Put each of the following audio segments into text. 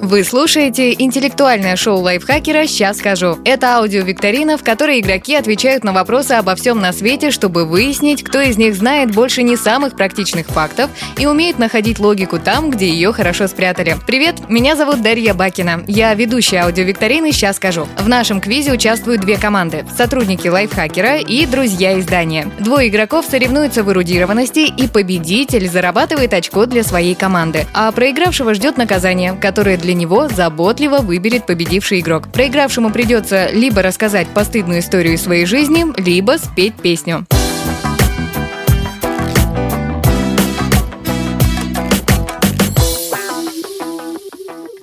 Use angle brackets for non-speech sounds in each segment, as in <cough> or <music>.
Вы слушаете интеллектуальное шоу лайфхакера «Сейчас скажу». Это аудиовикторина, в которой игроки отвечают на вопросы обо всем на свете, чтобы выяснить, кто из них знает больше не самых практичных фактов и умеет находить логику там, где ее хорошо спрятали. Привет, меня зовут Дарья Бакина. Я ведущая аудиовикторины «Сейчас скажу». В нашем квизе участвуют две команды – сотрудники лайфхакера и друзья издания. Двое игроков соревнуются в эрудированности, и победитель зарабатывает очко для своей команды. А проигравшего ждет наказание, которое для него заботливо выберет победивший игрок. Проигравшему придется либо рассказать постыдную историю своей жизни, либо спеть песню.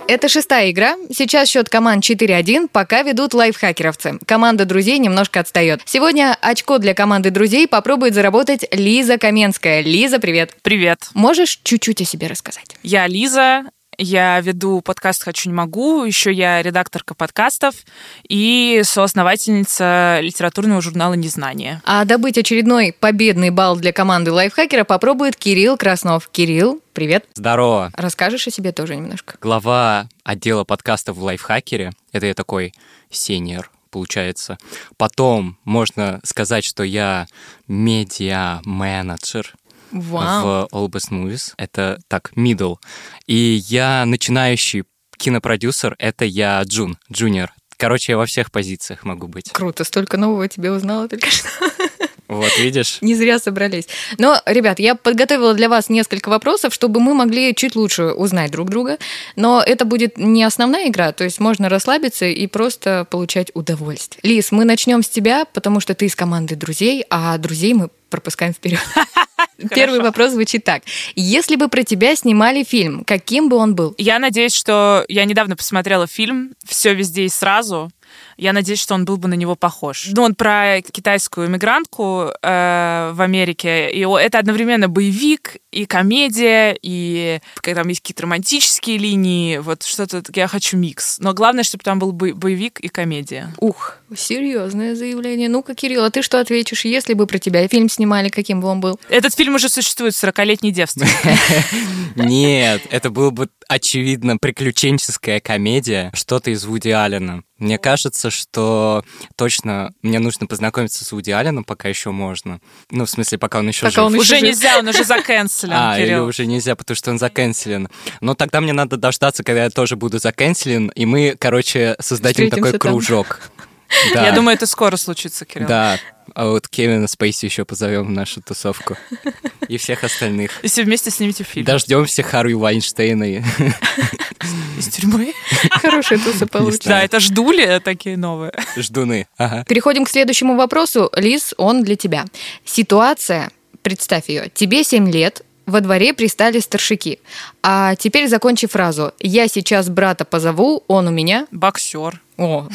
Это шестая игра. Сейчас счет команд 4-1, пока ведут лайфхакеровцы. Команда друзей немножко отстает. Сегодня очко для команды друзей попробует заработать Лиза Каменская. Лиза, привет. Привет. Можешь чуть-чуть о себе рассказать? Я Лиза, я веду подкаст «Хочу, не могу», еще я редакторка подкастов и соосновательница литературного журнала «Незнание». А добыть очередной победный балл для команды лайфхакера попробует Кирилл Краснов. Кирилл, привет. Здорово. Расскажешь о себе тоже немножко? Глава отдела подкастов в лайфхакере. Это я такой сеньор получается. Потом можно сказать, что я медиа-менеджер Вау. в All Best Movies. Это так, middle. И я начинающий кинопродюсер, это я Джун, джуниор. Короче, я во всех позициях могу быть. Круто, столько нового тебе узнала только что. <laughs> Вот, видишь? Не зря собрались. Но, ребят, я подготовила для вас несколько вопросов, чтобы мы могли чуть лучше узнать друг друга. Но это будет не основная игра, то есть можно расслабиться и просто получать удовольствие. Лис, мы начнем с тебя, потому что ты из команды друзей, а друзей мы пропускаем вперед. <laughs> Первый вопрос звучит так. Если бы про тебя снимали фильм, каким бы он был? Я надеюсь, что... Я недавно посмотрела фильм «Все везде и сразу». Я надеюсь, что он был бы на него похож. Ну, он про китайскую иммигрантку э, в Америке, и это одновременно боевик и комедия, и там есть какие-то романтические линии, вот что-то, я хочу микс. Но главное, чтобы там был боевик и комедия. Ух, серьезное заявление. Ну-ка, Кирилл, а ты что ответишь, если бы про тебя фильм снимали, каким бы он был? Этот фильм уже существует, 40-летний девственник. <laughs> Нет, это было бы очевидно приключенческая комедия, что-то из Вуди Аллена. Мне кажется, что точно мне нужно познакомиться с Вуди Алленом, пока еще можно. Ну, в смысле, пока он еще пока жив. Он уже жив. нельзя, он уже <laughs> заканцелен, А, Кирилл. или уже нельзя, потому что он заканцелен. Но тогда мне надо дождаться, когда я тоже буду заканцелен, и мы, короче, создадим такой там. кружок. <laughs> Я думаю, это скоро случится, Кирилл. Да, а вот Кевина Спейси еще позовем в нашу тусовку. <laughs> И всех остальных. И все вместе снимите фильм. Дождемся Харви Вайнштейна. <laughs> Из тюрьмы. <laughs> Хорошая туса получится. Да, это ждули такие новые. Ждуны. Ага. Переходим к следующему вопросу. Лиз, он для тебя. Ситуация, представь ее, тебе 7 лет, во дворе пристали старшики. А теперь закончи фразу. Я сейчас брата позову, он у меня. Боксер. О,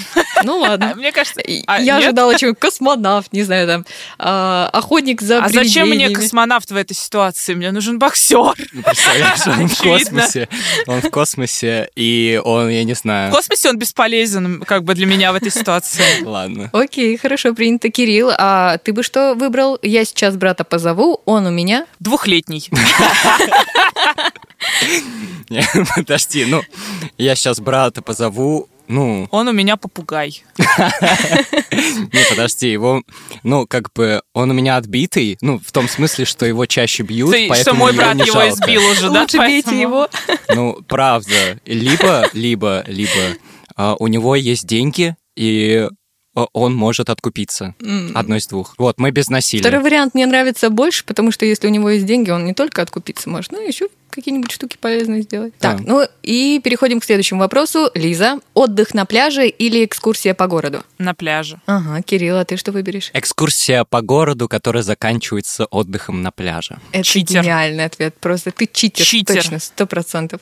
ну ладно. <laughs> Мне кажется... а, Я нет? ожидала чего космонавт, не знаю, там, а, охотник за А зачем мне космонавт в этой ситуации? Мне нужен боксер. <laughs> Ну, Представляешь, он в космосе. Он в космосе, и он, я не В знаю. космосе он бесполезен, как бы для меня в этой ситуации. <laughs> Ладно. Окей, хорошо, принято, Кирилл. А ты бы что выбрал? Я сейчас брата позову, он у меня. Двухлетний. Подожди, ну, я сейчас брата позову, ну, Он у меня попугай. <laughs> не, подожди, его, ну, как бы, он у меня отбитый, ну, в том смысле, что его чаще бьют, поэтому мой брат не его избил уже, да? Лучше бейте его. <laughs> Ну, правда. Либо, либо, либо а, у него есть деньги, и он может откупиться. Одно из двух. Вот, мы без насилия. Второй вариант мне нравится больше, потому что если у него есть деньги, он не только откупиться может, но еще какие-нибудь штуки полезные сделать. Да. Так, ну и переходим к следующему вопросу. Лиза, отдых на пляже или экскурсия по городу? На пляже. Ага, Кирилл, а ты что выберешь? Экскурсия по городу, которая заканчивается отдыхом на пляже. Это Читер. гениальный ответ. Просто ты читер, Читер. точно, сто процентов.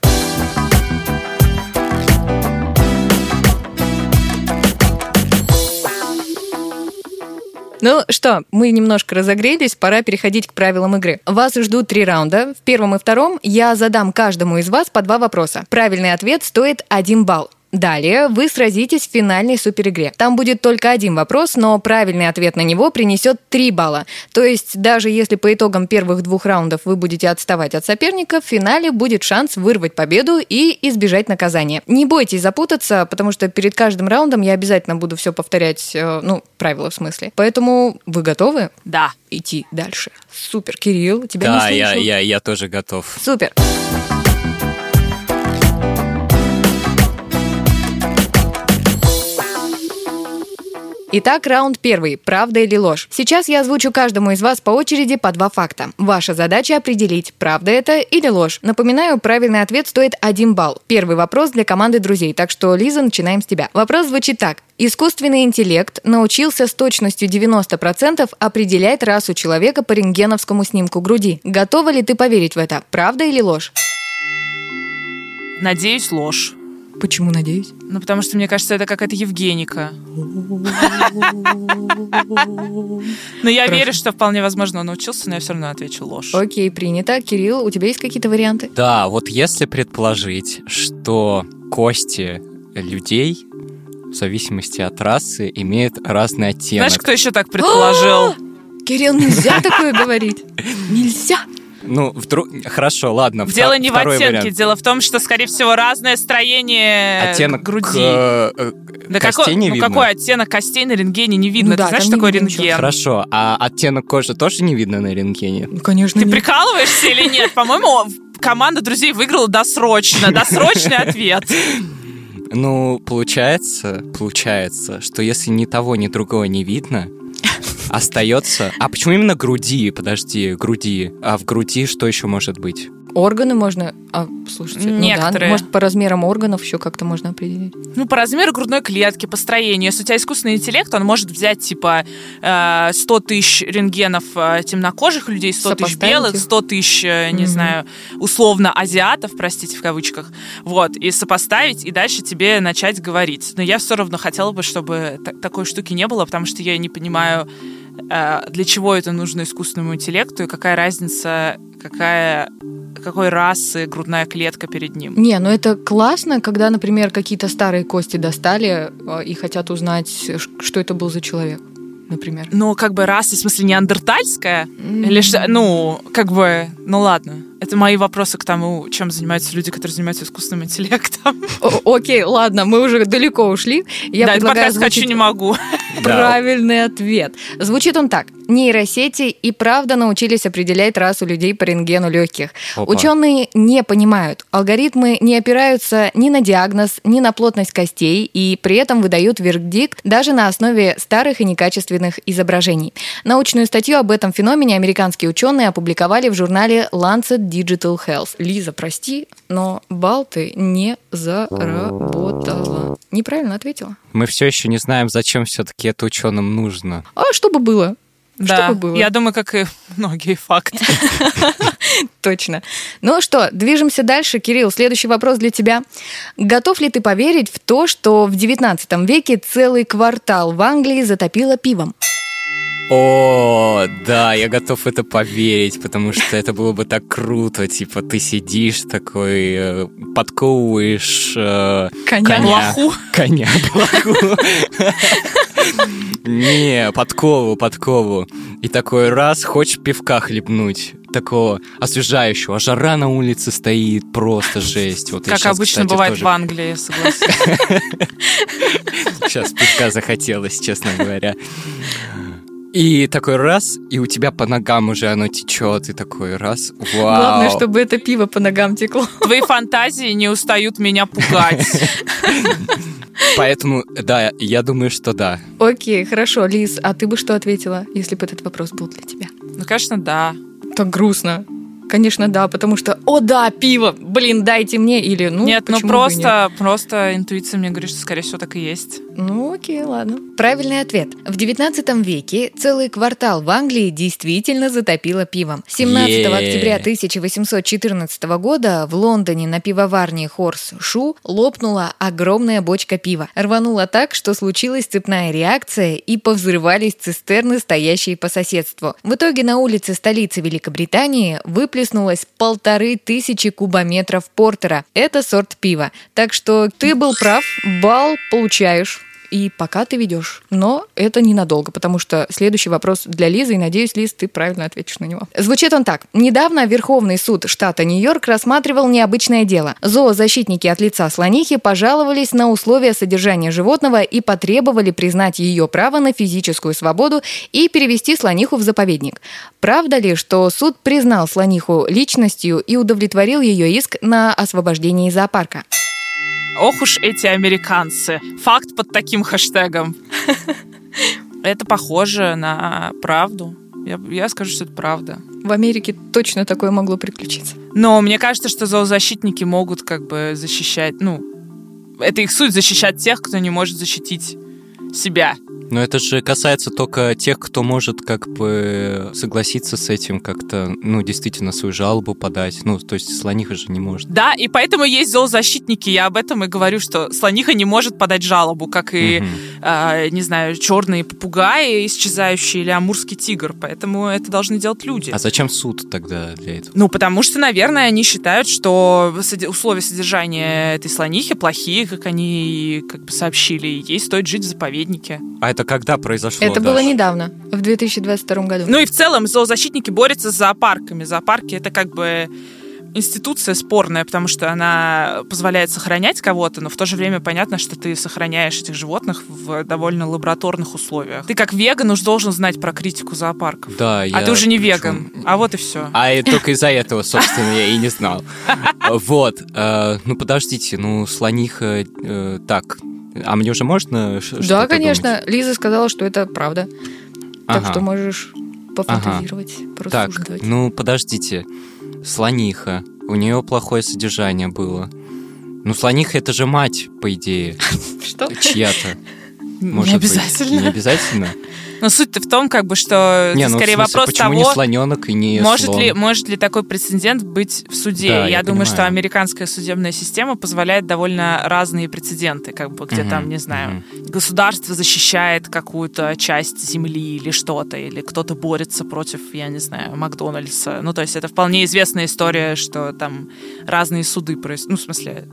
Ну что, мы немножко разогрелись, пора переходить к правилам игры. Вас ждут три раунда. В первом и втором я задам каждому из вас по два вопроса. Правильный ответ стоит один балл. Далее вы сразитесь в финальной суперигре. Там будет только один вопрос, но правильный ответ на него принесет 3 балла. То есть даже если по итогам первых двух раундов вы будете отставать от соперника, в финале будет шанс вырвать победу и избежать наказания. Не бойтесь запутаться, потому что перед каждым раундом я обязательно буду все повторять, э, ну, правила в смысле. Поэтому вы готовы? Да. Идти дальше. Супер, Кирилл, тебя Да, не я, слышу. я, я тоже готов. Супер. Итак, раунд первый. Правда или ложь? Сейчас я озвучу каждому из вас по очереди по два факта. Ваша задача определить, правда это или ложь. Напоминаю, правильный ответ стоит один балл. Первый вопрос для команды друзей, так что, Лиза, начинаем с тебя. Вопрос звучит так. Искусственный интеллект научился с точностью 90% определять расу человека по рентгеновскому снимку груди. Готова ли ты поверить в это? Правда или ложь? Надеюсь, ложь. Почему надеюсь? Ну, потому что, мне кажется, это какая-то Евгеника. Но я верю, что вполне возможно он научился, но я все равно отвечу ложь. Окей, принято. Кирилл, у тебя есть какие-то варианты? Да, вот если предположить, что кости людей в зависимости от расы имеют разный оттенок. Знаешь, кто еще так предположил? <gasps> Кирилл, нельзя такое говорить. <laughs> Нельзя. Ну, вдруг... Хорошо, ладно. Дело втор- не в оттенке, вариант. дело в том, что, скорее всего, разное строение Оттенок груди. э, э, Да костей какой, не ну видно? какой оттенок костей на рентгене не видно? Ну да, Ты знаешь, там что такое видно ничего. рентген? Хорошо, а оттенок кожи тоже не видно на рентгене? Ну, конечно, Ты нет. прикалываешься или нет? По-моему, команда друзей выиграла досрочно. Досрочный ответ. Ну, получается, получается, что если ни того, ни другого не видно, остается... А почему именно груди? Подожди, груди. А в груди что еще может быть? Органы можно... А, слушайте, ну да, Некоторые. может, по размерам органов еще как-то можно определить. Ну, по размеру грудной клетки, по строению. Если у тебя искусственный интеллект, он может взять, типа, э, 100 тысяч рентгенов э, темнокожих людей, 100 тысяч белых, их. 100 тысяч, э, не Мгм. знаю, условно азиатов, простите, в кавычках. Вот, и сопоставить, и дальше тебе начать говорить. Но я все равно хотела бы, чтобы та- такой штуки не было, потому что я не понимаю, э, для чего это нужно искусственному интеллекту, и какая разница, какая, какой расы грудная клетка перед ним. Не, ну это классно, когда, например, какие-то старые кости достали э, и хотят узнать, что это был за человек, например. Ну, как бы раса, в смысле, неандертальская? Или что? Ну, как бы, ну ладно. Это мои вопросы к тому, чем занимаются люди, которые занимаются искусственным интеллектом. <laughs> О- Окей, ладно, мы уже далеко ушли. Я да, это предлагаю подкаст «Хочу, не могу». <laughs> правильный ответ. Звучит он так. Нейросети и правда научились определять расу людей по рентгену легких. Опа. Ученые не понимают. Алгоритмы не опираются ни на диагноз, ни на плотность костей и при этом выдают вердикт даже на основе старых и некачественных изображений. Научную статью об этом феномене американские ученые опубликовали в журнале Lancet Digital Health. Лиза, прости, но бал ты не заработала. Неправильно ответила. Мы все еще не знаем, зачем все-таки это ученым нужно. А что бы было? Да, Что бы было? я думаю, как и многие факты. <laughs> Точно. Ну что, движемся дальше. Кирилл, следующий вопрос для тебя. Готов ли ты поверить в то, что в 19 веке целый квартал в Англии затопило пивом? О, да, я готов это поверить, потому что это было бы так круто. Типа, ты сидишь такой, э, подковываешь э, коня. Блоху. Коня, блоху. Не, подкову, подкову. И такой раз, хочешь пивка хлебнуть. Такого освежающего. А жара на улице стоит, просто жесть. Вот Как щас, обычно кстати, бывает тоже- в Англии, согласен. Сейчас <laughs> пивка захотелось, честно говоря. И такой раз, и у тебя по ногам уже оно течет, и такой раз, вау. Главное, чтобы это пиво по ногам текло. Твои фантазии не устают меня пугать. Поэтому, да, я думаю, что да. Окей, хорошо. Лиз, а ты бы что ответила, если бы этот вопрос был для тебя? Ну, конечно, да. Так грустно. Конечно, да, потому что, о да, пиво, блин, дайте мне, или, ну, Нет, ну почему бы и нет? просто, просто интуиция мне говорит, что, скорее всего, так и есть. Ну, окей, ладно. Правильный ответ. В 19 веке целый квартал в Англии действительно затопило пивом. 17 Е. октября 1814 года в Лондоне на пивоварне Хорс Шу лопнула огромная бочка пива. Рванула так, что случилась цепная реакция и повзрывались цистерны, стоящие по соседству. В итоге на улице столицы Великобритании выплеснули выплеснулось полторы тысячи кубометров портера. Это сорт пива. Так что ты был прав, бал получаешь и пока ты ведешь. Но это ненадолго, потому что следующий вопрос для Лизы, и надеюсь, Лиз, ты правильно ответишь на него. Звучит он так. Недавно Верховный суд штата Нью-Йорк рассматривал необычное дело. Зоозащитники от лица слонихи пожаловались на условия содержания животного и потребовали признать ее право на физическую свободу и перевести слониху в заповедник. Правда ли, что суд признал слониху личностью и удовлетворил ее иск на освобождение из зоопарка? Ох уж эти американцы. Факт под таким хэштегом. <laughs> Это похоже на правду. Я, я скажу, что это правда. В Америке точно такое могло приключиться. Но мне кажется, что зоозащитники могут как бы защищать, ну, это их суть защищать тех, кто не может защитить себя. Но это же касается только тех, кто может как бы согласиться с этим, как-то, ну, действительно свою жалобу подать. Ну, то есть слониха же не может. Да, и поэтому есть зоозащитники. Я об этом и говорю, что слониха не может подать жалобу, как и, угу. э, не знаю, черные попугаи исчезающие или амурский тигр. Поэтому это должны делать люди. А зачем суд тогда для этого? Ну, потому что, наверное, они считают, что условия содержания этой слонихи плохие, как они как бы сообщили, ей стоит жить в заповеднике. А это когда произошло? Это Даша? было недавно, в 2022 году. Ну и в целом зоозащитники борются с зоопарками. Зоопарки это как бы институция спорная, потому что она позволяет сохранять кого-то, но в то же время понятно, что ты сохраняешь этих животных в довольно лабораторных условиях. Ты как веган уж должен знать про критику зоопарков. Да, А ты уже не веган. А вот и все. А и только из-за этого, собственно, я и не знал. <laughs> Вот. Э, ну, подождите, ну, слониха... Э, так, а мне уже можно Да, конечно. Думать? Лиза сказала, что это правда. Ага. Так что можешь пофантазировать, ага. порассуждать. Так, ну подождите. Слониха. У нее плохое содержание было. Ну, слониха это же мать, по идее. <laughs> Что? Чья-то. Может не обязательно. Быть, не обязательно. Но суть-то в том, как бы, что не, ну, скорее смысле, вопрос почему того, не слоненок и не может слон? ли может ли такой прецедент быть в суде. Да, я, я думаю, понимаю. что американская судебная система позволяет довольно разные прецеденты, как бы где Мгм, там, не знаю, мгм. государство защищает какую-то часть земли или что-то, или кто-то борется против, я не знаю, Макдональдса. Ну, то есть это вполне известная история, что там разные суды происходят. Ну, в смысле,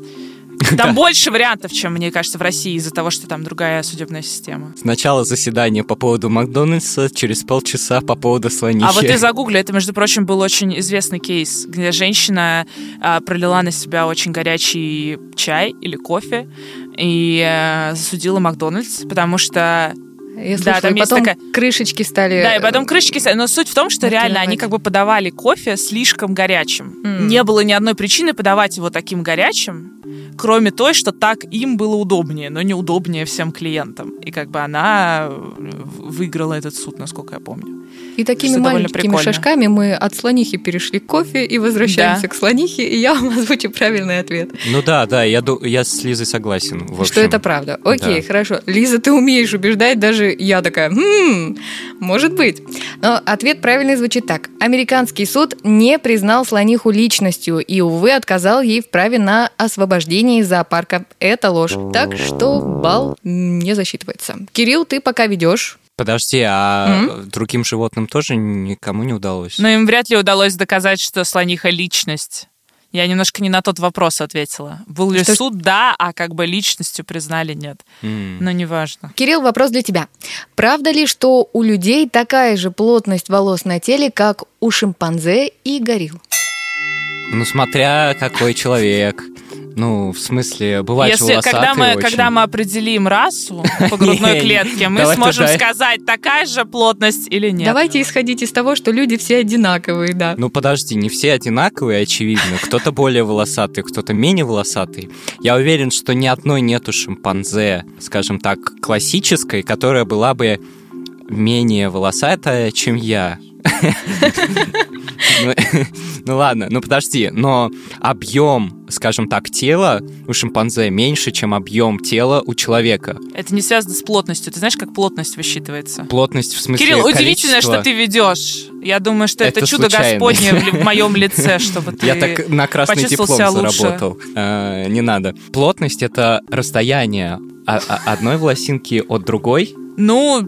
<laughs> там больше вариантов, чем, мне кажется, в России из-за того, что там другая судебная система. Сначала заседание по поводу Макдональдса, через полчаса по поводу слонихи. А вот ты загугли, это, между прочим, был очень известный кейс, где женщина а, пролила на себя очень горячий чай или кофе и а, засудила Макдональдс, потому что Я Да, слышала, там и есть потом такая- крышечки стали... Да, и потом крышечки стали. Но суть в том, что реально они как бы подавали кофе слишком горячим. М. Не было ни одной причины подавать его таким горячим, кроме той, что так им было удобнее, но неудобнее всем клиентам. И как бы она э, выиграла этот суд, насколько я помню. И такими Что маленькими прикольно. шажками мы от слонихи перешли к кофе и возвращаемся Да. к слонихе, и я вам <laughs> озвучу правильный ответ. Ну да, да, я, я с Лизой согласен. в Что общем. это правда. Окей, Да. хорошо. Лиза, ты умеешь убеждать, даже я такая, «Хм, может быть. Но ответ правильный звучит так. Американский суд не признал слониху личностью и, увы, отказал ей в праве на освобождение из зоопарка. Это ложь. Так что балл не засчитывается. Кирилл, ты пока ведешь. Подожди, а другим животным тоже никому не удалось? Но им вряд ли удалось доказать, что слониха личность. Я немножко не на тот вопрос ответила. Был ли Что суд? Да, а как бы личностью признали нет. М. Но неважно. Кирилл, вопрос для тебя. Правда ли, что у людей такая же плотность волос на теле, как у шимпанзе и горилл? Ну, смотря какой человек. Ну, в смысле, бывает же Если волосатый когда мы, очень. когда мы определим расу <laughs> по грудной клетке, мы сможем сказать, такая же плотность или нет. Давайте исходить из того, что люди все одинаковые, да. Ну подожди, не все одинаковые, очевидно. Кто-то более волосатый, кто-то менее волосатый. Я уверен, что ни одной нету шимпанзе, скажем так, классической, которая была бы менее волосатая, чем я. Ну, Ну ладно, ну подожди, но объем, скажем так, тела у шимпанзе меньше, чем объем тела у человека. Это не связано с плотностью. Ты знаешь, как плотность высчитывается? Плотность в смысле Кирилл, удивительно, что ты ведешь. Я думаю, что это, чудо. Господне в, моем лице, чтобы ты... Я так на красный диплом заработал. Э, не надо. Плотность это расстояние одной волосинки от другой. Ну,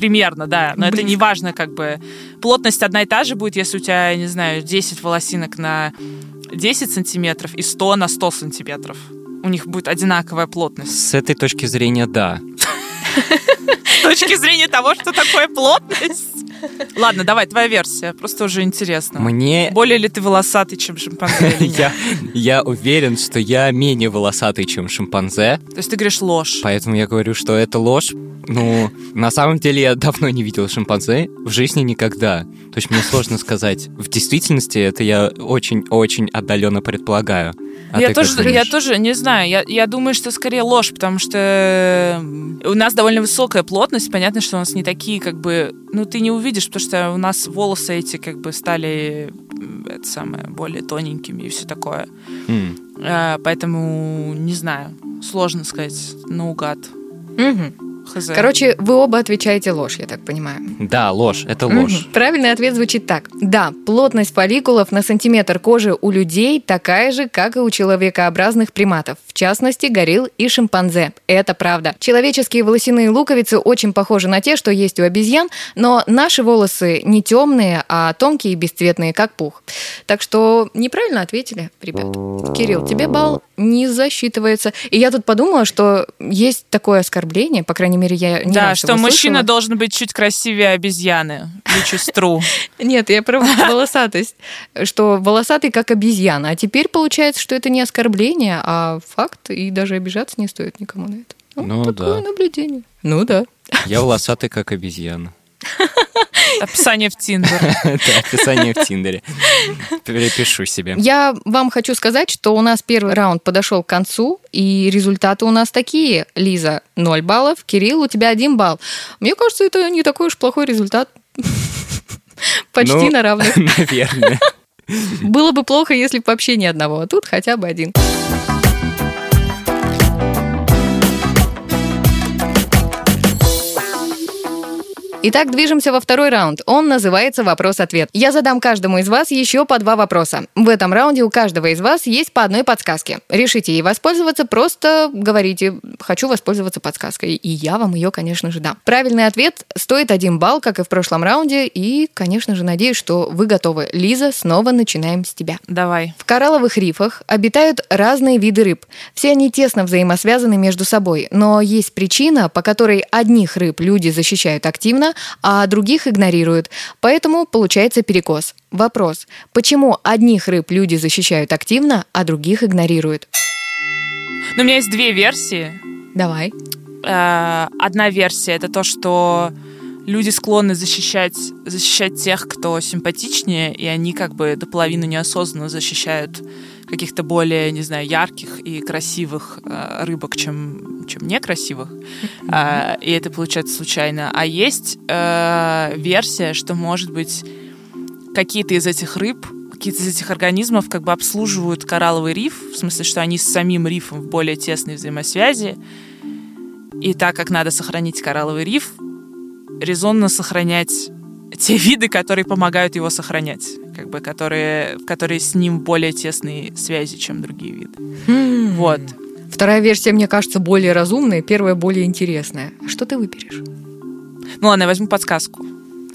примерно, да. Но это не важно, как бы. Плотность одна и та же будет, если у тебя, не знаю, 10 волосинок на 10 сантиметров и 100 на 100 сантиметров. У них будет одинаковая плотность. С этой точки зрения, да. <laughs> С точки зрения того, что такое плотность. Ладно, давай, твоя версия. Просто уже интересно. Мне... Более ли ты волосатый, чем шимпанзе? <laughs> Я, я уверен, что я менее волосатый, чем шимпанзе. То есть ты говоришь ложь. Поэтому я говорю, что это ложь. Ну, на самом деле я давно не видел шимпанзе, в жизни никогда. То есть мне сложно сказать. В действительности это я очень-очень отдаленно предполагаю. А я, тоже, я тоже не знаю. Я, я думаю, что скорее ложь, потому что у нас довольно высокая плотность. Понятно, что у нас не такие, как бы... Ну, ты не увидишь, потому что у нас волосы эти как бы стали м, это самое, более тоненькими и все такое. М. Э, поэтому не знаю. Сложно сказать наугад. Мгм. Хз. Короче, вы оба отвечаете ложь, я так понимаю. Да, ложь, это ложь. Мгм. Правильный ответ звучит так. Да, плотность фолликулов на сантиметр кожи у людей такая же, как и у человекообразных приматов, в частности, горилл и шимпанзе. Это правда. Человеческие волосяные луковицы очень похожи на те, что есть у обезьян, но наши волосы не темные, а тонкие и бесцветные, как пух. Так что неправильно ответили, ребят. Кирилл, тебе балл не засчитывается. И я тут подумала, что есть такое оскорбление, по крайней мере, я не Да, раз что его мужчина слышала. должен быть чуть красивее обезьяны. Или чистру. <laughs> Нет, я про волосатость. Что волосатый как обезьяна. А теперь получается, что это не оскорбление, а факт, и даже обижаться не стоит никому на это. Ну такое да. наблюдение. Ну да. Я волосатый, как обезьяна. Описание в Тиндер. <laughs> Это описание в Тиндере. Перепишу себе. Я вам хочу сказать, что у нас первый раунд подошел к концу, и результаты у нас такие. Лиза 0 баллов, Кирилл, у тебя 1 балл. Мне кажется, это не такой уж плохой результат. <laughs> Почти Ну, на равных. <laughs> Наверное. Было бы плохо, если бы вообще ни одного, а тут хотя бы один. Итак, движемся во второй раунд. Он называется «Вопрос-ответ». Я задам каждому из вас еще по два вопроса. В этом раунде у каждого из вас есть по одной подсказке. Решите ей воспользоваться, просто говорите «хочу воспользоваться подсказкой», и я вам ее, конечно же, дам. Правильный ответ стоит один балл, как и в прошлом раунде, и, конечно же, надеюсь, что вы готовы. Лиза, снова начинаем с тебя. Давай. В коралловых рифах обитают разные виды рыб. Все они тесно взаимосвязаны между собой, но есть причина, по которой одних рыб люди защищают активно, а других игнорируют. Поэтому получается перекос. Вопрос. Почему одних рыб люди защищают активно, а других игнорируют? Ну, у меня есть две версии. Давай. Э, Одна версия это то, что люди склонны защищать, защищать тех, кто симпатичнее, и они как бы до половины неосознанно защищают каких-то более, не знаю, ярких и красивых э, рыбок, чем, чем некрасивых. А, и это получается случайно. А есть э, версия, что, может быть, какие-то из этих рыб, какие-то из этих организмов как бы обслуживают коралловый риф, в смысле, что они с самим рифом в более тесной взаимосвязи. И так как надо сохранить коралловый риф, резонно сохранять те <laughs> виды, которые помогают его сохранять, как бы которые, которые с ним более тесной связи, чем другие виды. Вот. Вторая версия, мне кажется, более разумная, первая более интересная. Что ты выберешь? Ну ладно, я возьму подсказку.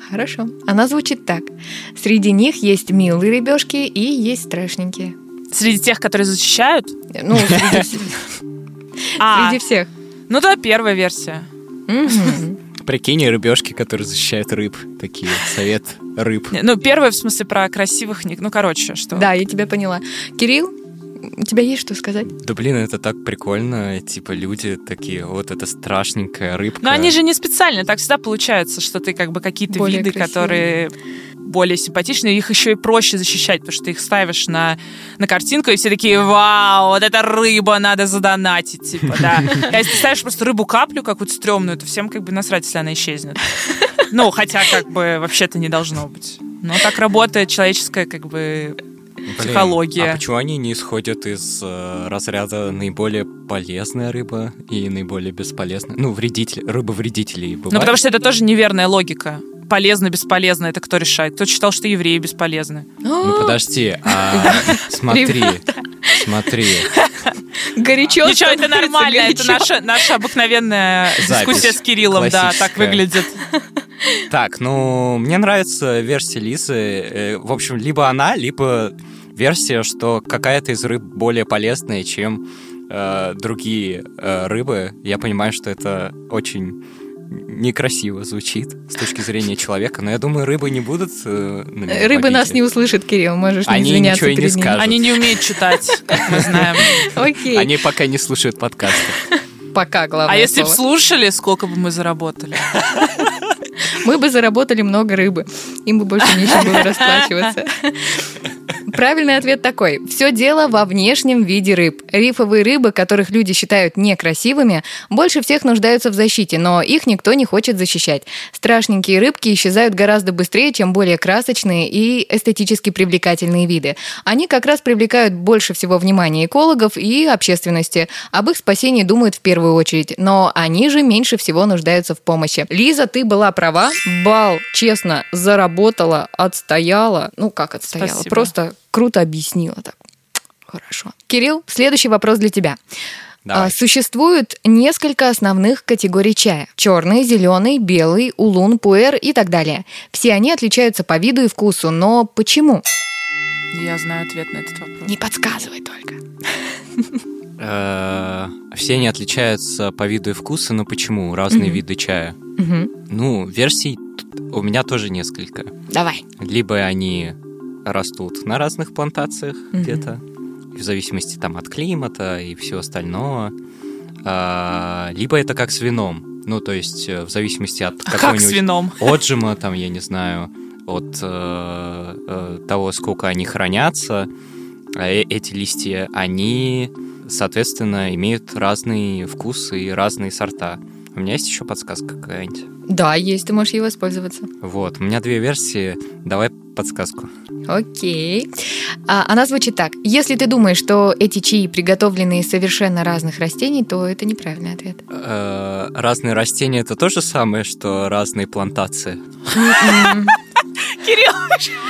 Хорошо. Она звучит так. Среди них есть милые рыбешки и есть страшненькие. Среди тех, которые защищают, Ну, среди, <laughs> а, среди всех. ну да, первая версия. Прикинь, рыбешки, которые защищают рыб. Такие, совет рыб. Ну, первая, в смысле, про красивых... ник- Ну, короче, что... Да, я тебя поняла. Кирилл, у тебя есть что сказать? Да блин, это так прикольно. Типа люди такие, вот это страшненькая рыбка. Но они же не специально, так всегда получается, что ты как бы какие-то Более виды, красивые. которые более симпатичные, их еще и проще защищать, потому что ты их ставишь на, на картинку, и все такие, вау, вот эта рыба, надо задонатить, типа, да. <laughs> А если ты ставишь просто рыбу-каплю какую-то стрёмную, то всем как бы насрать, если она исчезнет. Ну, хотя как бы вообще-то не должно быть. Но так работает человеческая как бы Блин, психология. А почему они не исходят из э, разряда наиболее полезная рыба и наиболее бесполезная? Ну, вредитель, рыба-вредителей бывает? Ну, потому что это тоже неверная логика. Полезно, бесполезно, это кто решает? Кто считал, что евреи бесполезны? Ну, подожди, а <laughs> смотри, смотри. Горячо. Ничего, это нормально. Это наша, наша обыкновенная дискуссия с Кириллом, да, так выглядит. Так, ну, мне нравится версия Лизы. Э, В общем, либо она, либо версия, что какая-то из рыб более полезная, чем э, другие э, рыбы. Я понимаю, что это очень некрасиво звучит с точки зрения человека, но я думаю, рыбы не будут э, на меня Рыбы нас не услышат, Кирилл, можешь не Они извиняться ничего и не скажут. Они не умеют читать, как мы знаем. <laughs> Окей, Они пока не слушают подкасты. пока главное А если бы слушали, сколько бы мы заработали? Мы бы заработали много рыбы. Им бы больше нечем было <laughs> расплачиваться. Правильный ответ такой. Все дело во внешнем виде рыб. Рифовые рыбы, которых люди считают некрасивыми, больше всех нуждаются в защите, но их никто не хочет защищать. Страшненькие рыбки исчезают гораздо быстрее, чем более красочные и эстетически привлекательные виды. Они как раз привлекают больше всего внимания экологов и общественности. Об их спасении думают в первую очередь, но они же меньше всего нуждаются в помощи. Лиза, ты была права. Бал, честно, заработала, отстояла. Ну, как отстояла? Спасибо. Просто круто объяснила так. Хорошо. Кирилл, следующий вопрос для тебя. Давай. А, Существует несколько основных категорий чая. Черный, зеленый, белый, улун, пуэр и так далее. Все они отличаются по виду и вкусу, но почему? Я знаю ответ на этот вопрос. Не подсказывай только. Э, Все они отличаются по виду и вкусу, но почему? Разные виды чая. Ну, версий у меня тоже несколько. Давай. Либо они растут на разных плантациях Мгм. где-то, в зависимости там от климата и всего остального. А, Либо это как с вином. Ну, то есть э, в зависимости от <laughs> как какого-нибудь вином? <laughs> отжима, там, я не знаю, от э, э, того, сколько они хранятся, а э- эти листья, они, соответственно, имеют разный вкус и разные сорта. У меня есть еще подсказка какая-нибудь? Да, есть, ты можешь ей воспользоваться. Вот, у меня две версии. Давай подсказку. Окей. А, она звучит так. Если ты думаешь, что эти чаи приготовлены из совершенно разных растений, то это неправильный ответ. Э, разные растения это то же самое, что разные плантации.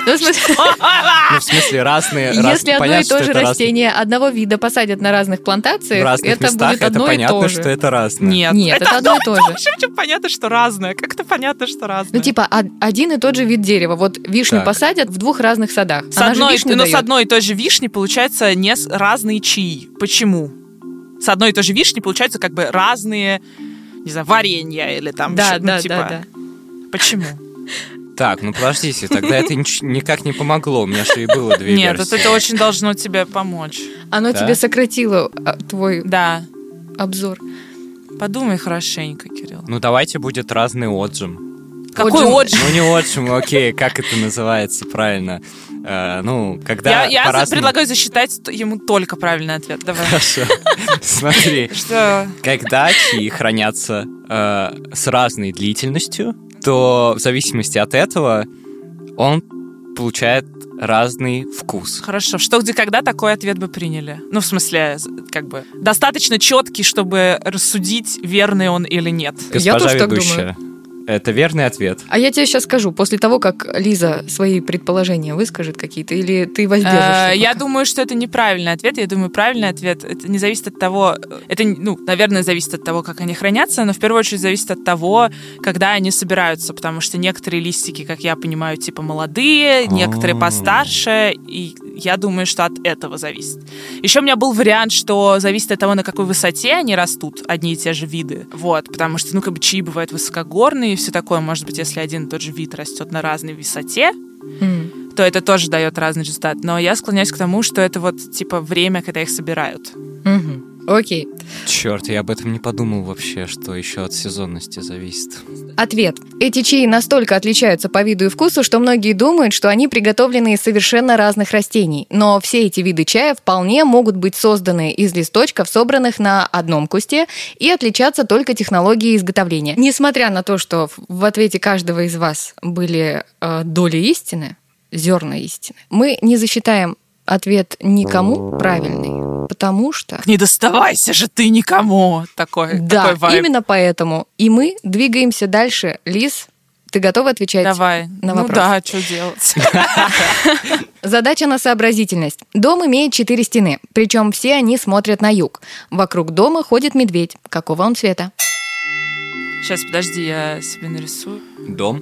Ну, в смысле, <laughs> Ну, в смысле, разные... раз- Если одно и понятно, то же раз- растение одного вида посадят на разных плантациях, разных это местах, будет это одно и понятно, то же. что это разное. Нет. Нет, это одно и то же. Почему понятно, что разное? Как это понятно, что разное? Ну, типа, од- один и тот же вид дерева. Вот вишню Так. посадят в двух разных садах. С Она же одной, вишню ну, с одной и той же вишни получается не разные чаи. Почему? С одной и той же вишни получаются как бы разные, не знаю, варенья или там Да, ну, да, типа. да, да. Почему? Так, ну подождите, тогда это никак не помогло. У меня же и было две Нет, версии. это очень должно тебе помочь. Оно Да? тебе сократило а, твой Да. обзор. Подумай хорошенько, Кирилл. Ну давайте будет разный отжим. Какой Отжим. Ну не отжим, окей, как это называется правильно? Э, ну, когда Я, я предлагаю засчитать ему только правильный ответ. Давай. Хорошо. Смотри, Что? когда чаи хранятся э, с разной длительностью, то в зависимости от этого он получает разный вкус. Хорошо. Что, где, когда такой ответ бы приняли? Ну, в смысле, как бы, достаточно четкий, чтобы рассудить, верный он или нет. Я Госпожа тоже так ведущая, это верный ответ. А я тебе сейчас скажу, после того, как Лиза свои предположения выскажет какие-то, или ты Э, воздержишься? Я пока? думаю, что это неправильный ответ. Я думаю, правильный ответ это не зависит от того, это, ну, наверное, зависит от того, как они хранятся, но в первую очередь зависит от того, когда они собираются, потому что некоторые листики, как я понимаю, типа молодые, некоторые А. постарше, и я думаю, что от этого зависит. Еще у меня был вариант, что зависит от того, на какой высоте они растут, одни и те же виды. Вот, потому что, ну, как бы чаи бывают высокогорные и все такое. Может быть, если один и тот же вид растет на разной высоте, М. то это тоже дает разный результат. Но я склоняюсь к тому, что это вот типа время, когда их собирают. Мгм. Окей. Черт, я об этом не подумал вообще, что еще от сезонности зависит. Ответ. Эти чаи настолько отличаются по виду и вкусу, что многие думают, что они приготовлены из совершенно разных растений. Но все эти виды чая вполне могут быть созданы из листочков, собранных на одном кусте, и отличаться только технологией изготовления. Несмотря на то, что в- ответе каждого из вас были э, доли истины, зерна истины, мы не засчитаем ответ никому правильный, потому что... Не доставайся же ты никому! Такой, Да, такой вайб. именно поэтому. И мы двигаемся дальше. Лиз, Ты готова отвечать? Давай. на ну вопрос. да, что делать? <laughs> Задача на сообразительность. Дом имеет четыре стены, причем все они смотрят на юг. Вокруг дома ходит медведь. Какого он цвета? Сейчас, подожди, я себе нарисую. Дом.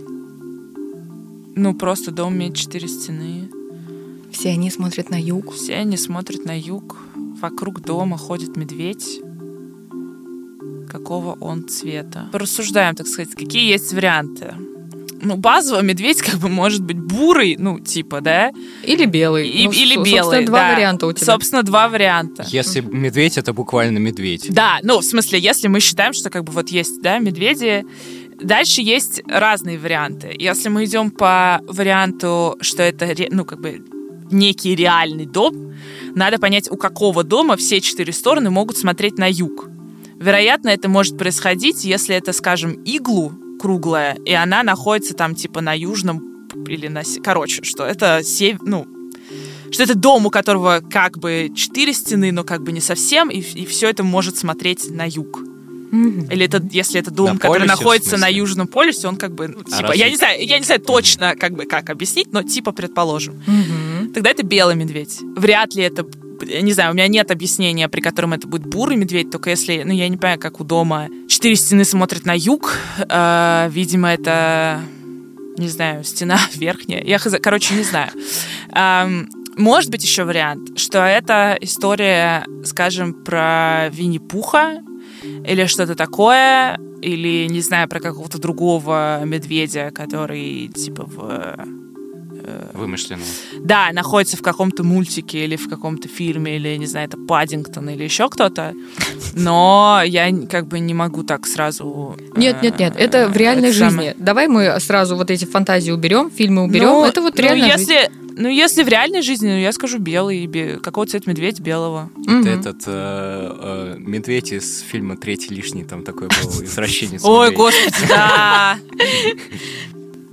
Ну, просто дом имеет четыре стены. Все они смотрят на юг. Все они смотрят на юг. Вокруг дома ходит медведь. Какого он цвета? Порассуждаем, так сказать, какие есть варианты. Ну, базово медведь как бы может быть бурый, ну, типа, да? Или белый. И- Ну, или со- белый, Собственно, два да. варианта у тебя. Собственно, два варианта. Если медведь, это буквально медведь. Да, ну, в смысле, если мы считаем, что как бы вот есть, да, медведи, дальше есть разные варианты. Если мы идем по варианту, что это, ну, как бы некий реальный дом, надо понять, у какого дома все четыре стороны могут смотреть на юг. Вероятно, это может происходить, если это, скажем, иглу круглая, и она находится там типа на южном или на... Короче, что это сев... ну, что это дом, у которого как бы четыре стены, но как бы не совсем, и, и все это может смотреть на юг. Или это, если это дом, На который полюсе, находится на южном полюсе, он как бы, ну, типа, разве- я не знаю, я не знаю точно, как бы, как объяснить, но типа предположим. Мгм. Тогда это белый медведь. Вряд ли это, не знаю, у меня нет объяснения, при котором это будет бурый медведь, только если, ну, я не понимаю, как у дома четыре стены смотрят на юг, э, видимо, это, не знаю, стена <laughs> верхняя, я, короче, не знаю. Ам, может быть еще вариант, что это история, скажем, про Винни-Пуха или что-то такое, или, не знаю, про какого-то другого медведя, который, типа, в Вымышленного. да, находится в каком-то мультике или в каком-то фильме, или, не знаю, это Паддингтон или еще кто-то. Но я как бы не могу так сразу... Нет, нет, нет, это в э, реальной это жизни. самое. Давай мы сразу вот эти фантазии уберем, фильмы уберем. Ну, это вот ну, реальная жизнь. если, Ну, если в реальной жизни, ну, я скажу белый. бе- Какого цвета медведь? Белого. Это этот э, э, медведь из фильма Третий лишний, там такой был <laughs> извращенец. Ой, господи, да. <laughs>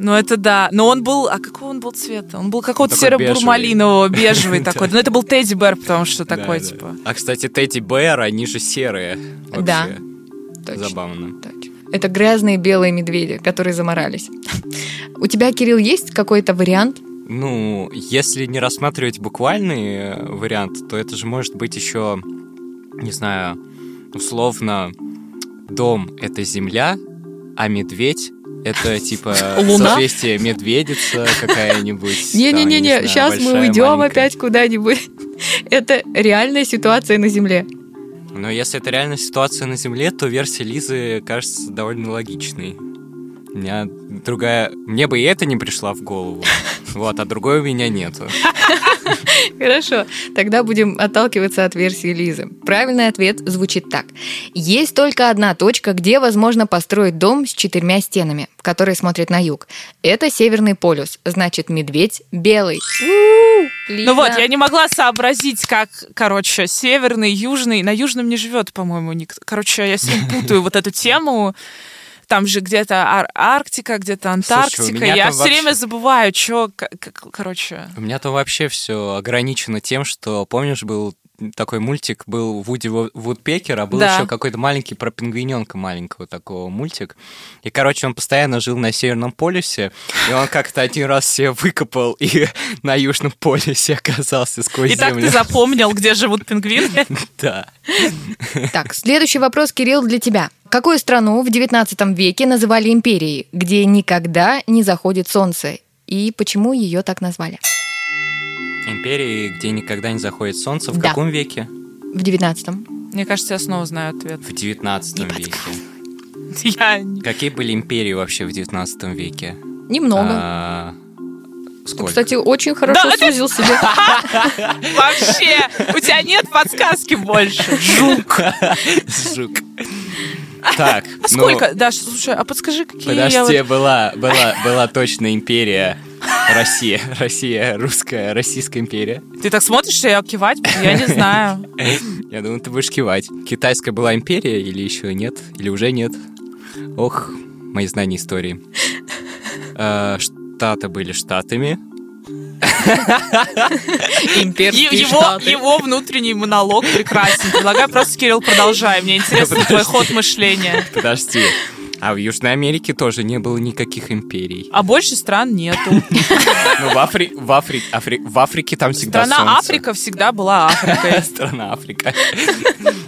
Ну, это да. Но он был... А какого он был цвета? Он был какого-то серо-бурмалинового, бежевый <laughs> такой. Ну, это был Тедди Бэр, потому что такой, типа... А, кстати, Тедди Бэр, они же серые. Да. Забавно. Это грязные белые медведи, которые заморались. У тебя, Кирилл, есть какой-то вариант? Ну, если не рассматривать буквальный э, вариант, то это же может быть еще, не знаю, условно, дом — это земля, а медведь — это типа Луна? созвездие медведица какая-нибудь. Не-не-не, сейчас мы уйдем опять куда-нибудь. <laughs> Это реальная ситуация на Земле. Но если это реальная ситуация на Земле, то версия Лизы кажется довольно логичной. У меня другая... Мне бы и это не пришла в голову. <laughs> Вот, а другой у меня нету. <laughs> Хорошо, тогда будем отталкиваться от версии Лизы. Правильный ответ звучит так. Есть только одна точка, где возможно построить дом с четырьмя стенами, который смотрит на юг. Это Северный полюс, значит, медведь белый. Ну вот, я не могла сообразить, как, короче, северный, южный. На южном не живет, по-моему, никто. Короче, я сегодня путаю вот эту тему. Там же где-то Ар- Арктика, где-то Антарктика. меня я все вообще- время забываю, что, короче. У меня там вообще все ограничено тем, что, помнишь, был такой мультик, был Вуди Ву- Вудпекер, а был Да. еще какой-то маленький про пингвиненка маленького такого мультик. И, короче, он постоянно жил на Северном полюсе, и он как-то один раз себе выкопал и <laughs> на Южном полюсе оказался сквозь И так землю. ты запомнил, где живут пингвины? <laughs> Да. Так, следующий вопрос, Кирилл, для тебя. Какую страну в 19 веке называли империей, где никогда не заходит солнце? И почему ее так назвали? Империи, где никогда не заходит солнце. В Да. каком веке? В 19 Мне кажется, я снова знаю ответ. В 19 Не веке. Я <laughs> не- Какие были империи вообще в 19 веке? Немного. А, Ты, Сколько? Кстати, очень хорошо Да, сузил себе. <laughs> Вообще, у тебя нет подсказки больше. Жук. <laughs> Жук. Так, А сколько? Даш, слушай, а подскажи, какие Ну, я подожди, вот- была, была, была точно империя Россия. Россия, русская, Российская империя. Ты так смотришь, что я кивать буду? Я не знаю. <laughs> Я думаю, ты будешь кивать. Китайская была империя или еще нет? Или уже нет? Ох, мои знания истории. Э, Штаты были штатами. <laughs> Имперские Его, штаты. его внутренний монолог прекрасен. Предлагаю просто, Кирилл, продолжай. Мне интересен твой ход мышления. Подожди. А в Южной Америке тоже не было никаких империй. А больше стран нету. Ну, в, Афри... в, Афри... Афри... в Африке там всегда Страна. Африка всегда была Африкой. <laughs> Страна Африка.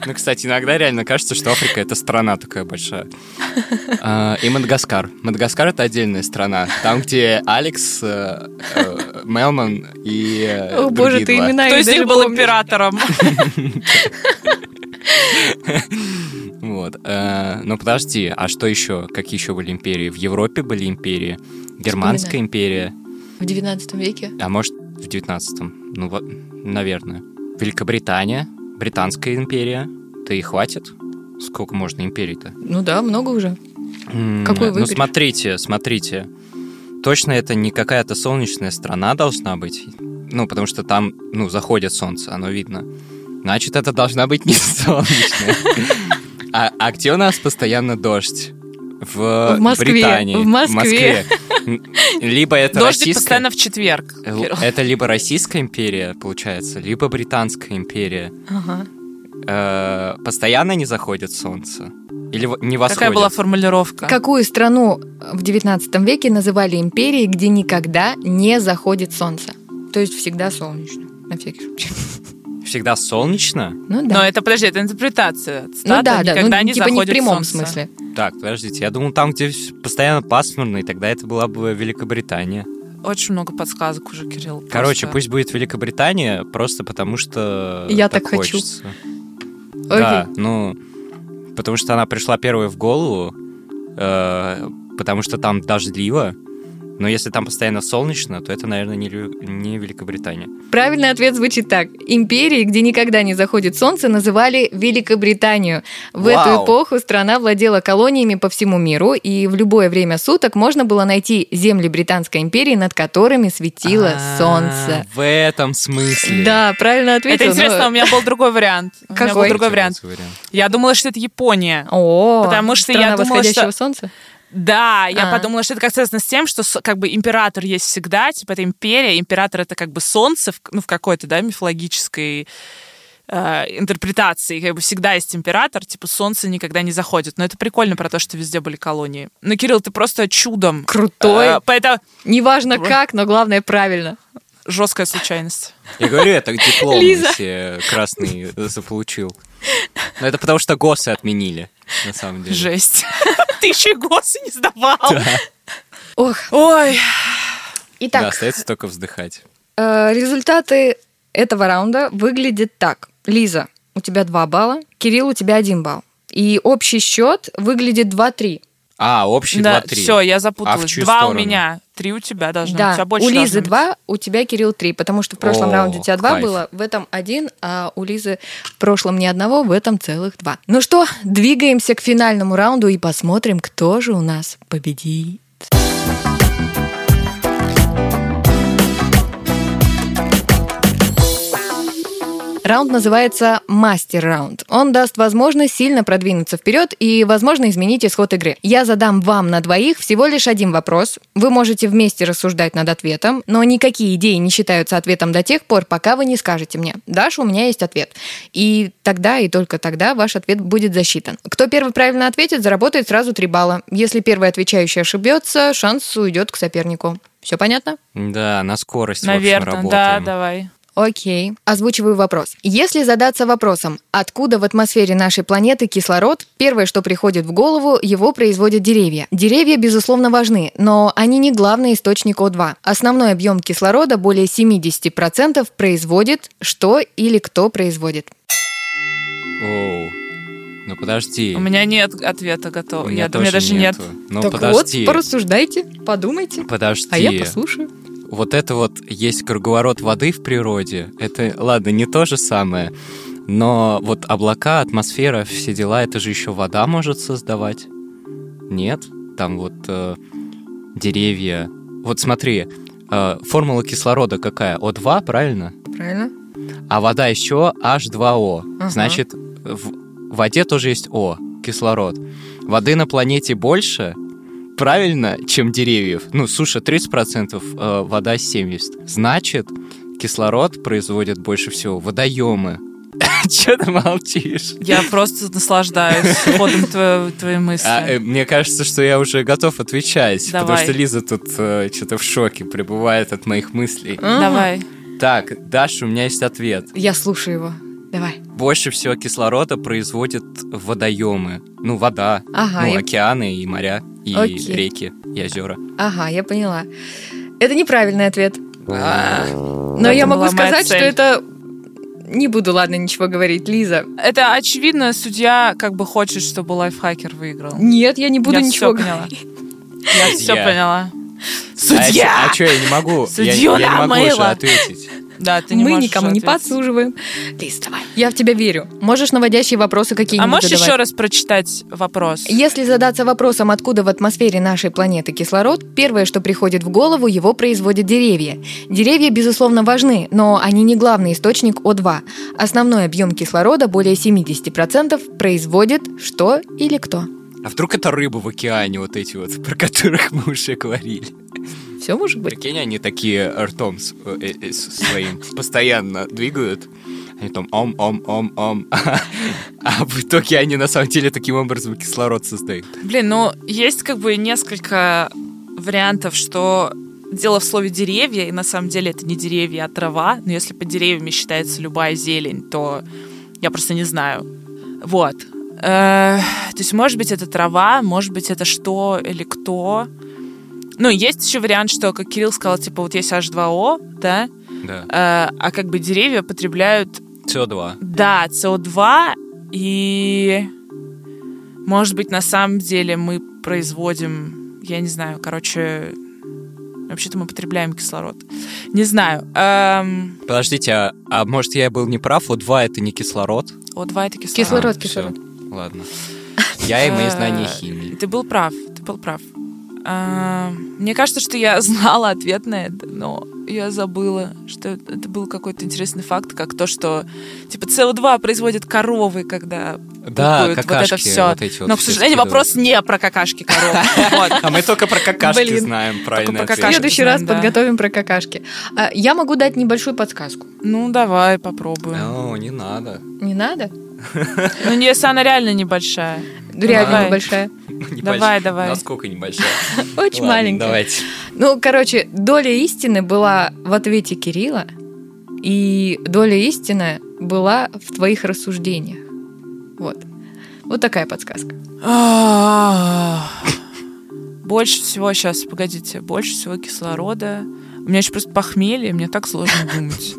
Ну, кстати, иногда реально кажется, что Африка — это страна такая большая. А, И Мадагаскар. Мадагаскар — это отдельная страна. Там, где Алекс, э, э, Мелман и э, О, боже, ты имена Кто из них был императором? <laughs> Вот. э, Ну, подожди, а что еще? Какие еще были империи? В Европе были империи. Германская империя. В 19 веке? А может, в 19-м? Ну, вот, наверное. Великобритания, Британская империя. Да и хватит. Сколько можно империй-то? Ну да, много уже. М, Какую Ну, выберешь? смотрите, смотрите. Точно это не какая-то солнечная страна должна быть. Ну, потому что там, ну, заходит солнце, оно видно. Значит, это должна быть не <laughs> солнечная. А, а где у нас постоянно дождь? В, В Москве, Британии. в Москве. М, Либо это Дождик российская... постоянно в четверг. Э. Это либо Российская империя, получается, либо Британская империя. Ага. Э, постоянно не заходит солнце? Или не восходит? Какая была формулировка? Какую страну в 19 веке называли империей, где никогда не заходит солнце? То есть всегда солнечно, на всякий случай. Всегда солнечно? Ну Но да. это, подожди, это интерпретация. Ну Цитата да, да, никогда ну, не типа не в прямом солнце. смысле. Так, подождите, я думал, там, где постоянно пасмурно, и тогда это была бы Великобритания. Очень много подсказок уже, Кирилл. Короче, просто. пусть будет Великобритания, просто потому что Я так хочу. хочется. Да, Окей. ну, потому что она пришла первой в голову, э, потому что там дождливо, но если там постоянно солнечно, то это, наверное, не, Лю- не Великобритания. Правильный ответ звучит так. Империи, где никогда не заходит солнце, называли Великобританию. В эту Вау. эпоху страна владела колониями по всему миру, и в любое время суток можно было найти земли Британской империи, над которыми светило А, солнце. В этом смысле. Да, правильно ответил. Это интересно, но- у меня был другой вариант. У меня был Какой? другой вариант. Я думала, что это Япония. О, Потому что страна я думала, восходящего что- солнца? Да, я А. подумала, что это как связано с тем, что как бы император есть всегда, типа это империя, император это как бы солнце, в, ну, в какой-то, да, мифологической э, интерпретации, как бы всегда есть император, типа солнце никогда не заходит. Но это прикольно про то, что везде были колонии. Ну, Кирилл, ты просто чудом. Крутой. Э, поэтому Неважно как, но главное правильно. жесткая случайность. Я говорю, это <laughs> диплом Лиза. если красный заполучил. Но это потому что ГОСы отменили, на самом деле. Жесть. <laughs> Ты еще и госы не сдавал. Ох, Ой. Да, итак, остается только вздыхать. э, результаты этого раунда выглядят так. Лиза, у тебя 2 балла, Кирилл, у тебя 1 балл. И общий счет выглядит 2-3. А, общий Да, 2-3. все, я А запуталась. чью Два у сторону? меня, три у тебя должно быть. У Да, тебя больше у Лизы. 2, у тебя, Кирилл, 3, потому что в прошлом О, раунде у тебя 2 кайф. было, в этом 1, а у Лизы в прошлом ни одного, в этом целых 2. Ну что, двигаемся к финальному раунду и посмотрим, кто же у нас победит. Раунд называется мастер-раунд. Он даст возможность сильно продвинуться вперед и, возможно, изменить исход игры. Я задам вам на двоих всего лишь один вопрос. Вы можете вместе рассуждать над ответом, но никакие идеи не считаются ответом до тех пор, пока вы не скажете мне. Даша, у меня есть ответ. И тогда и только тогда ваш ответ будет засчитан. Кто первый правильно ответит, заработает сразу 3 балла. Если первый отвечающий ошибется, шанс уйдет к сопернику. Все понятно? Да, на скорость, Наверное, в общем, да, работаем. давай. Окей. Озвучиваю вопрос. Если задаться вопросом, откуда в атмосфере нашей планеты кислород, первое, что приходит в голову, его производят деревья. Деревья, безусловно, важны, но они не главный источник О2. Основной объем кислорода, более 70%, производит что или кто производит. Оу. Ну подожди. У меня нет ответа готового. У меня Я тоже даже нет. нету. Ну так подожди. вот, порассуждайте, подумайте. Подожди. А я послушаю. Вот это вот есть круговорот воды в природе. Это, ладно, не то же самое. Но вот облака, атмосфера, все дела, это же еще вода может создавать. Нет? Там вот э, деревья. Вот смотри, э, формула кислорода какая? О2, правильно? Правильно? А вода еще H2O. Ага. Значит, в воде тоже есть О, кислород. Воды на планете больше, правильно, чем деревьев. Ну, суша 30%, э, вода 70%. Значит, кислород производят больше всего водоемы. <laughs> Че ты молчишь? Я просто наслаждаюсь <laughs> ходом твоей, мысли. А, э, мне кажется, что я уже готов отвечать, потому что Лиза тут э, что-то в шоке пребывает от моих мыслей. Давай. Так, Даша, у меня есть ответ. Я слушаю его. Давай. Больше всего кислорода производят водоемы. Ну, вода. Ага, ну, я- океаны и моря, и Окей. реки, и озера. Ага, я поняла. Это неправильный ответ. Но я могу сказать, что это... Не буду, ладно, ничего говорить. Лиза. Это очевидно, судья как бы хочет, чтобы лайфхакер выиграл. Нет, я не буду Я ничего поняла. говорить. Я все поняла. А Судья! что, я не могу? Судью я не могу ответить. Да, ты не Мы никому не подсуживаем. Лиз, давай. Я в тебя верю. Можешь наводящие вопросы А какие-нибудь можешь задавать? еще раз прочитать вопрос? Если задаться вопросом, откуда в атмосфере нашей планеты кислород, первое, что приходит в голову, его производят деревья. Деревья, безусловно, важны, но они не главный источник О2. Основной объем кислорода, более 70%, производит что или кто? А вдруг это рыбы в океане, вот эти вот, про которых мы уже говорили? Все может быть. Прикинь, они такие ртом с- э, э, с- своим постоянно двигают. Они там ом-ом-ом-ом. <laughs> А в итоге они на самом деле таким образом кислород создают. Блин, ну, есть как бы несколько вариантов, что дело в слове деревья, и на самом деле это не деревья, а трава. Но если под деревьями считается любая зелень, то я просто не знаю. Вот. Э, То есть, может быть, это трава, может быть, это что или кто. Ну, есть еще вариант, что, как Кирилл сказал, типа, вот есть H2O, да, Да. э, а как бы деревья потребляют СО2. да, СО2, и, может быть, на самом деле мы производим, я не знаю, короче, вообще-то мы потребляем кислород. Не знаю. Эм, Подождите, а, а может я был неправ? О2 это не кислород? О2 это кислород. Кислород, А, кислород. всё. Ладно. <laughs> Я и мои знания Э, химии. Ты был прав, ты был прав. А, Мне кажется, что я <laughs> знала ответ на это, но я забыла, что это был какой-то интересный факт, как то, что типа СО2 производят коровы, когда Да, какашки вот это все. вот эти вот но, к сожалению, вопрос не про какашки коров. <laughs> А мы только про какашки знаем, правильно. В следующий раз подготовим про какашки. А, Я могу дать небольшую подсказку. Ну, давай попробуем. О, не надо. Не надо? Ну, не, если она реально небольшая. Реально Давай. небольшая. Давай, давай. Насколько небольшая? <laughs> Очень маленькая. Давайте. Ну, короче, доля истины была в ответе Кирилла, и доля истины была в твоих рассуждениях. Вот. Вот такая подсказка. Больше всего, сейчас, погодите, больше всего кислорода. У меня еще просто похмелье, мне так сложно думать.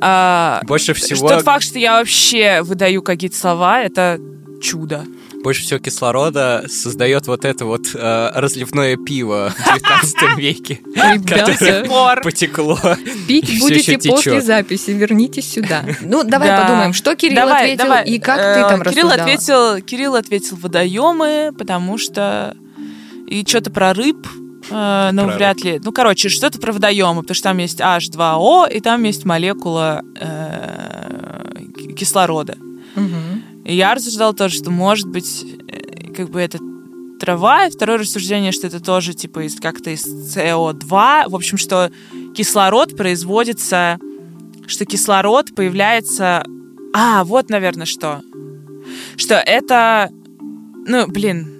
А, Больше всего, Тот факт, что я вообще выдаю какие-то слова, это чудо. больше всего кислорода создает вот это вот э, разливное пиво в 19 <laughs> веке, Ребята, которое потекло. пить <laughs> будете после записи, вернитесь сюда. Ну, давай Да. подумаем, что Кирилл ответил и как Э, ты там Кирилл рассуждала. ответил, Кирилл ответил водоемы, потому что и что-то про рыб. Э, ну, Про вряд ли. Ну, короче, что-то про водоемы, потому что там есть H2O, и там есть молекула э, ки- кислорода. Мгм. И я рассуждала тоже, что может быть, э, как бы это трава, и второе рассуждение, что это тоже типа из как-то из СО2. В общем, что кислород производится, что кислород появляется... А, вот, наверное, что. Что это... Ну, блин,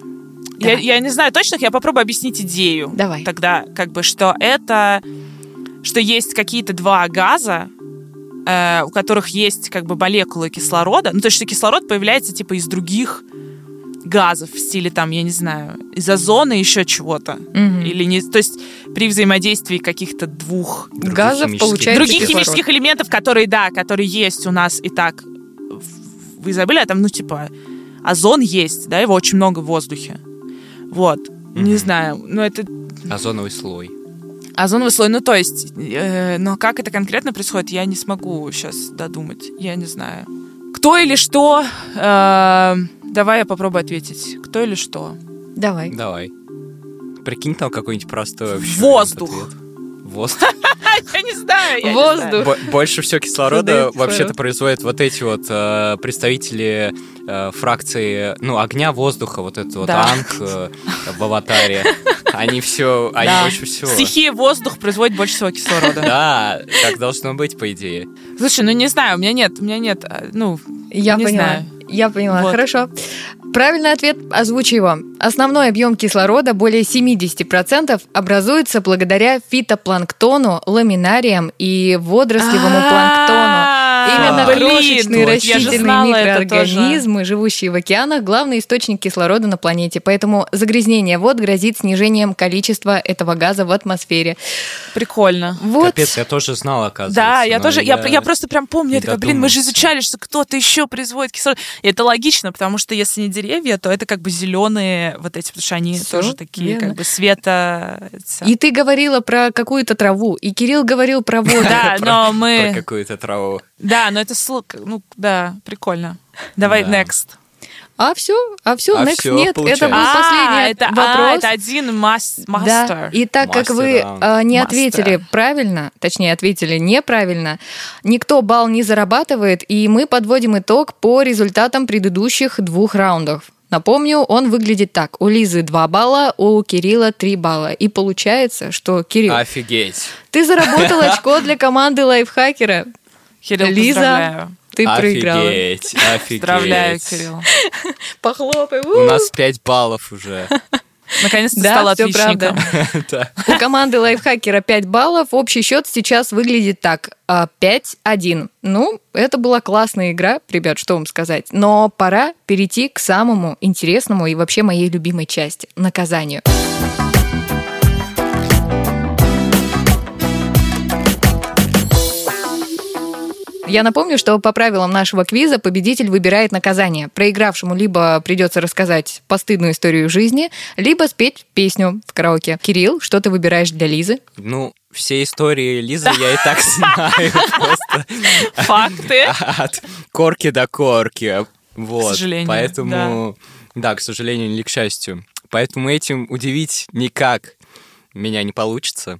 я, Давай. я не знаю точно, я попробую объяснить идею. Давай. Тогда, как бы, что это... Что есть какие-то два газа, э, у которых есть как бы молекулы кислорода. Ну, то есть, что кислород появляется типа из других газов в стиле там, я не знаю, из озона еще чего-то. Мгм. Или не... То есть при взаимодействии каких-то двух Других Газов химических- получается других кислород. химических элементов, которые, да, которые есть у нас и так в, в изобилии, а там, ну, типа, озон есть, да, его очень много в воздухе. Вот. Не Мгм. знаю, ну, это Озоновый слой. озоновый слой, ну, то есть, э, но как это конкретно происходит, я не смогу сейчас додумать, я не знаю. Кто или что? Э, давай я попробую ответить. Кто или что? Давай. Давай. Прикинь там какой-нибудь простой вообще Воздух. ответ. Воздух. Не Воздух. Бо- Больше всего кислорода вообще-то производят вот эти вот э, представители э, фракции, ну, огня, воздуха, вот это вот Да. Анг э, в аватаре. Они все, они Да. больше всего. Стихия воздух производит больше всего кислорода. Да, так должно быть, по идее. Слушай, ну не знаю, у меня нет, у меня нет, а, ну, Я Не поняла. знаю. Я поняла, Вот. хорошо. Правильный ответ, озвучу его. Основной объем кислорода, более 70%, образуется благодаря фитопланктону, ламинариям и водорослевому планктону. Именно Блин, крошечные вот я растительные знала это микроорганизмы, живущие в океанах, главный источник кислорода на планете. Поэтому загрязнение вод грозит снижением количества этого газа в атмосфере. Прикольно. Вот. Капец, я тоже знал, оказывается. Да, я тоже, я, я просто прям помню, я такая, блин, мы же изучали, что кто-то еще производит кислород. И это логично, потому что если не деревья, то это как бы зеленые вот эти, потому что они Всё тоже такие верно. как бы света. И ты говорила про какую-то траву, и Кирилл говорил про воду. Да, <laughs> но Про мы... какую-то траву. Да, но это, ну, да, прикольно. Давай Да. next. А все, а все, А next всё, нет. получается. Это был А, последний это, а, вопрос. это один мас- Да, мастер. и так как Мастер, вы да. э, не Мастер. ответили правильно, точнее ответили неправильно, никто балл не зарабатывает, и мы подводим итог по результатам предыдущих двух раундов. Напомню, он выглядит так. У Лизы 2 балла, у Кирилла 3 балла. И получается, что, Кирилл, Офигеть. ты заработал очко для команды лайфхакера. Кирилл, Лиза, поздравляю. Ты проиграла. Офигеть, офигеть. Поздравляю, Кирилл. <laughs> Похлопай. У нас 5 баллов уже. <laughs> Наконец-то Да, стал всё отличником. <laughs> Да. У команды лайфхакера 5 баллов. Общий счет сейчас выглядит так. а, 5-1. Ну, это была классная игра, ребят, что вам сказать. Но пора перейти к самому интересному и вообще моей любимой части – наказанию. Я напомню, что по правилам нашего квиза победитель выбирает наказание. Проигравшему либо придется рассказать постыдную историю жизни, либо спеть песню в караоке. Кирилл, что ты выбираешь для Лизы? Ну, все истории Лизы я и так знаю <laughs> просто Факты. <laughs> от корки до корки. Вот. сожалению, Поэтому, да, к сожалению, или к счастью. Поэтому этим удивить никак меня не получится.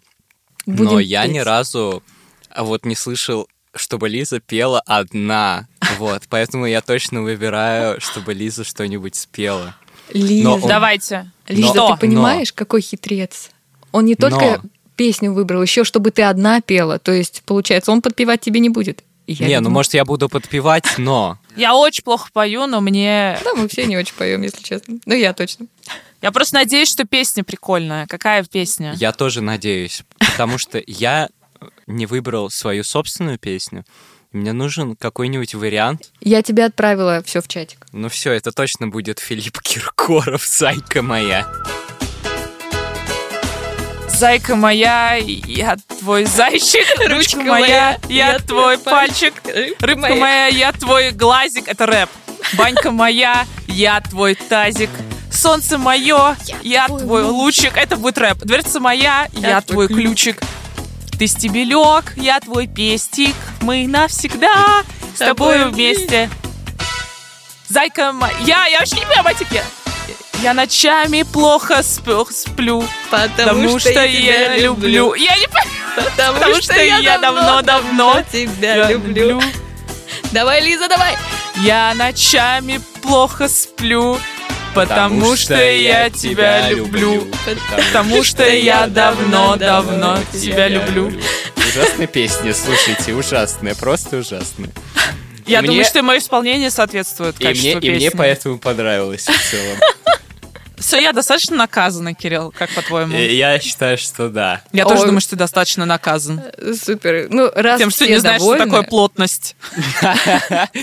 Но Будем я ни разу а вот не слышал, чтобы Лиза пела одна. Вот, поэтому я точно выбираю, чтобы Лиза что-нибудь спела. Лиза, Но он- Давайте. Лиза, Что? ты понимаешь, какой хитрец? Он не только Но. песню выбрал, еще чтобы ты одна пела. То есть, получается, он подпевать тебе не будет. Я не, ну видимо- может я буду подпевать, но Я очень плохо пою, но мне... Да, мы все не очень поем, если честно. Ну, я точно. Я просто надеюсь, что песня прикольная. Какая песня? я тоже надеюсь, потому что я не выбрал свою собственную песню. Мне нужен какой-нибудь вариант. Я тебе отправила все в чатик. Ну все, это точно будет Филипп Киркоров, <laughs> зайка моя. Зайка моя, я твой зайчик. <laughs> Ручка моя, я твой пальчик. Рыбка моя, я твой глазик. Это рэп. Банька моя, я твой тазик. Солнце мое, я твой твой лучик. Это будет рэп. Дверца моя, я твой ключик. Ты стебелек, я твой пестик. Мы навсегда с тобой вместе. Зайка моя... Я, я вообще не понимаю, мотики. Я ночами плохо сплю, сплю потому, что, я люблю. Я не понимаю, потому что я давно-давно тебя люблю. Давай, Лиза, давай. Я ночами плохо сплю, потому что я тебя люблю. Потому что я давно-давно тебя люблю. Ужасная песня, слушайте, ужасная, просто ужасная. Я Мне- думаю, что мое исполнение соответствует И мне, качеству и мне поэтому понравилось в целом. Все, я достаточно наказана, Кирилл, как по-твоему? И Я считаю, что да. Я тоже думаю, что ты достаточно наказан. Супер. Ну, раз Тем, что не знаешь, довольны, что такое плотность. <laughs>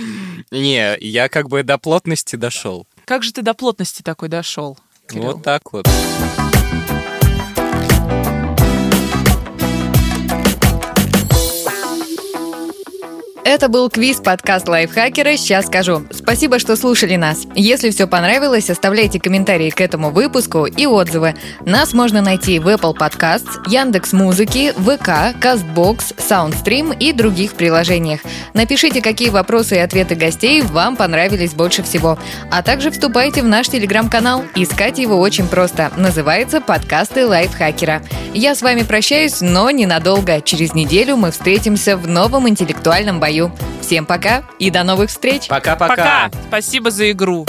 Не, я как бы до плотности дошел. Как же ты до плотности такой дошел? Кирилл? Вот так вот. Это был квиз-подкаст лайфхакера «Сейчас скажу». Спасибо, что слушали нас. Если все понравилось, оставляйте комментарии к этому выпуску и отзывы. Нас можно найти в Apple Podcasts, Яндекс Музыки, ВК, Castbox, Soundstream и других приложениях. Напишите, какие вопросы и ответы гостей вам понравились больше всего. А также вступайте в наш телеграм-канал. Искать его очень просто. Называется «Подкасты лайфхакера». Я с вами прощаюсь, но ненадолго. Через неделю мы встретимся в новом интеллектуальном Всем пока и до новых встреч. Пока-пока. Спасибо за игру.